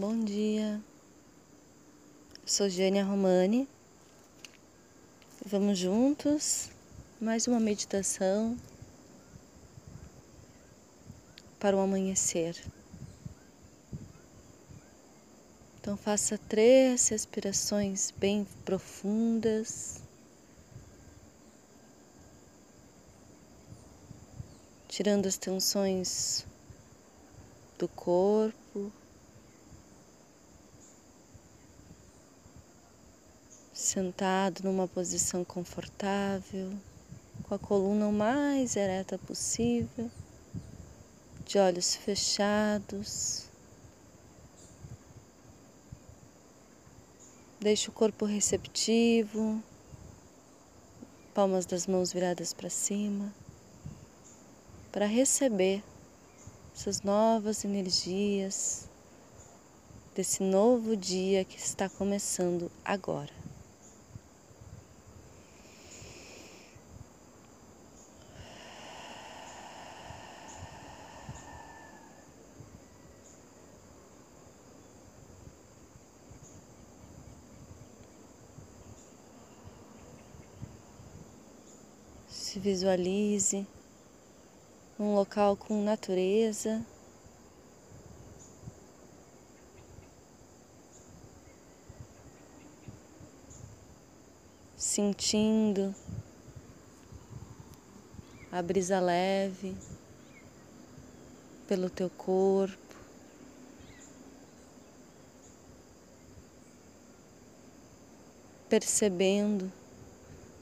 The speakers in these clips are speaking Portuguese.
Bom dia, eu sou Gênia Romani. Vamos juntos, mais uma meditação para o amanhecer. Então faça três respirações bem profundas. Tirando as tensões do corpo. Sentado numa posição confortável, com a coluna o mais ereta possível, de olhos fechados. Deixe o corpo receptivo, palmas das mãos viradas para cima, para receber essas novas energias desse novo dia que está começando agora. Se visualize num local com natureza. Sentindo a brisa leve pelo teu corpo. Percebendo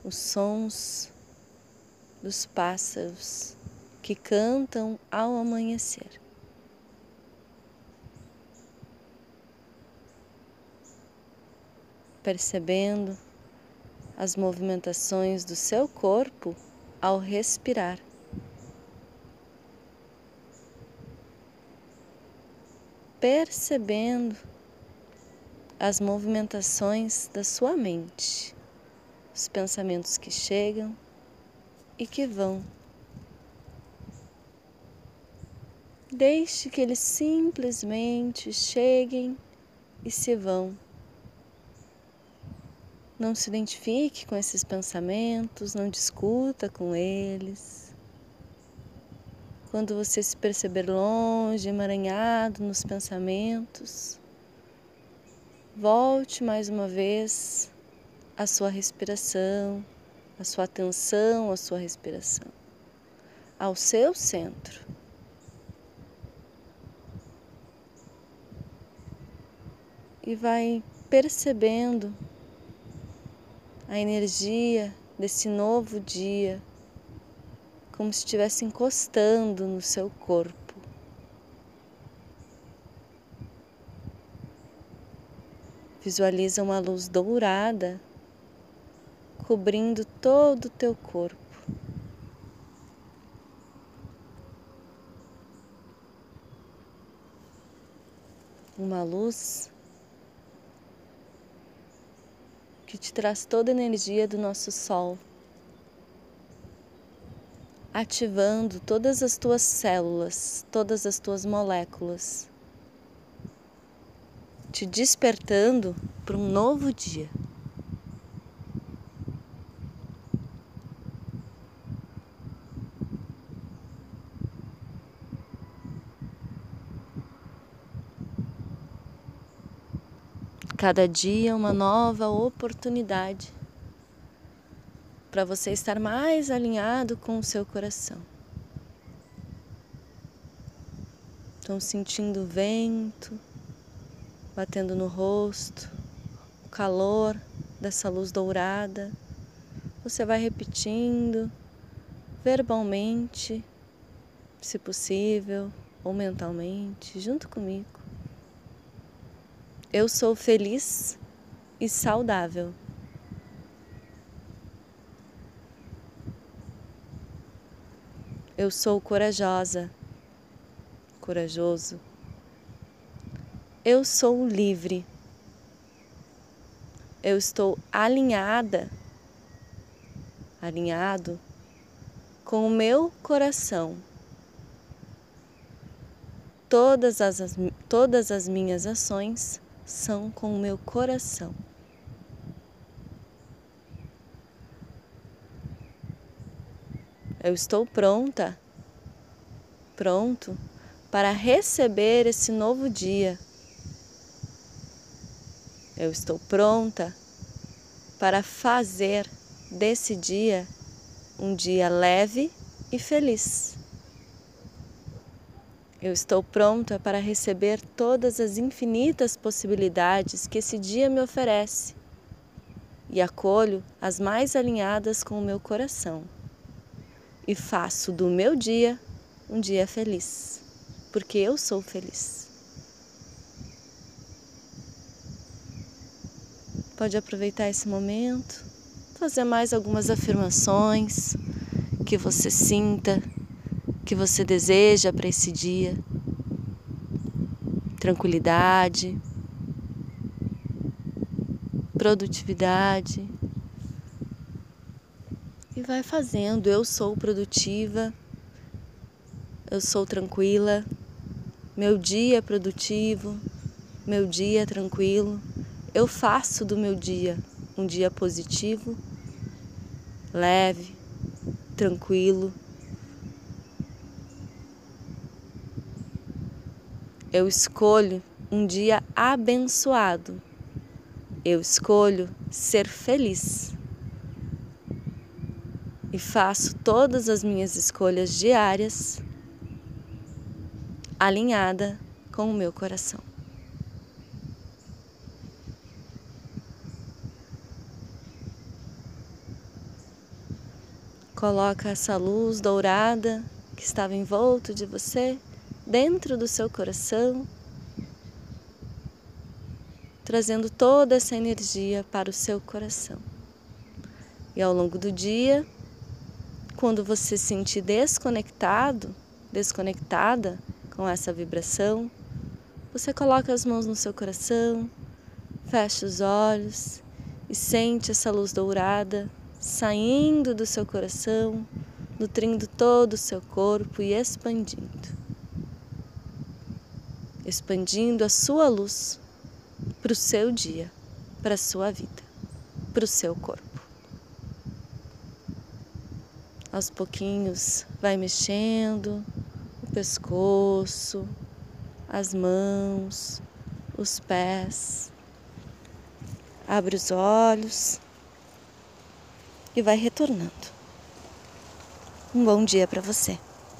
os sons dos pássaros que cantam ao amanhecer. Percebendo as movimentações do seu corpo ao respirar. Percebendo as movimentações da sua mente, os pensamentos que chegam e que vão. Deixe que eles simplesmente cheguem e se vão. Não se identifique com esses pensamentos, não discuta com eles. Quando você se perceber longe, emaranhado nos pensamentos, volte mais uma vez à sua respiração a sua atenção, a sua respiração, ao seu centro. E vai percebendo a energia desse novo dia, como se estivesse encostando no seu corpo. Visualiza uma luz dourada cobrindo todo o teu corpo. Uma luz que te traz toda a energia do nosso sol, ativando todas as tuas células, todas as tuas moléculas, te despertando para um novo dia. Cada dia uma nova oportunidade para você estar mais alinhado com o seu coração. Estão sentindo o vento batendo no rosto, o calor dessa luz dourada. Você vai repetindo verbalmente, se possível, ou mentalmente, junto comigo. Eu sou feliz e saudável. Eu sou corajosa, corajoso. Eu sou livre. Eu estou alinhada, alinhado com o meu coração todas as, todas as minhas ações são com o meu coração. Eu estou pronta, pronto para receber esse novo dia. Eu estou pronta para fazer desse dia um dia leve e feliz. Eu estou pronta para receber todas as infinitas possibilidades que esse dia me oferece e acolho as mais alinhadas com o meu coração e faço do meu dia um dia feliz, porque eu sou feliz. Pode aproveitar esse momento, fazer mais algumas afirmações que você sinta, que você deseja para esse dia. Tranquilidade, produtividade e vai fazendo. Eu sou produtiva, eu sou tranquila, meu dia é produtivo, meu dia é tranquilo. Eu faço do meu dia um dia positivo, leve, tranquilo. Eu escolho um dia abençoado. Eu escolho ser feliz e faço todas as minhas escolhas diárias alinhada com o meu coração. Coloca essa luz dourada que estava em volta de você dentro do seu coração, trazendo toda essa energia para o seu coração. E ao longo do dia, quando você se sentir desconectado, desconectada com essa vibração, você coloca as mãos no seu coração, fecha os olhos e sente essa luz dourada saindo do seu coração, nutrindo todo o seu corpo e expandindo. Expandindo a sua luz para o seu dia, para a sua vida, para o seu corpo. aos pouquinhos vai mexendo o pescoço, as mãos, os pés. Abre os olhos e vai retornando. Um bom dia para você.